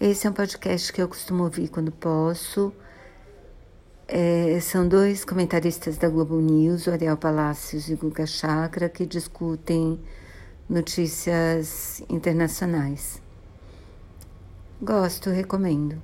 Esse é um podcast que eu costumo ouvir quando posso. É, são dois comentaristas da Globo News, o Ariel Palácios e Guga Chakra, que discutem notícias internacionais. Gosto, recomendo.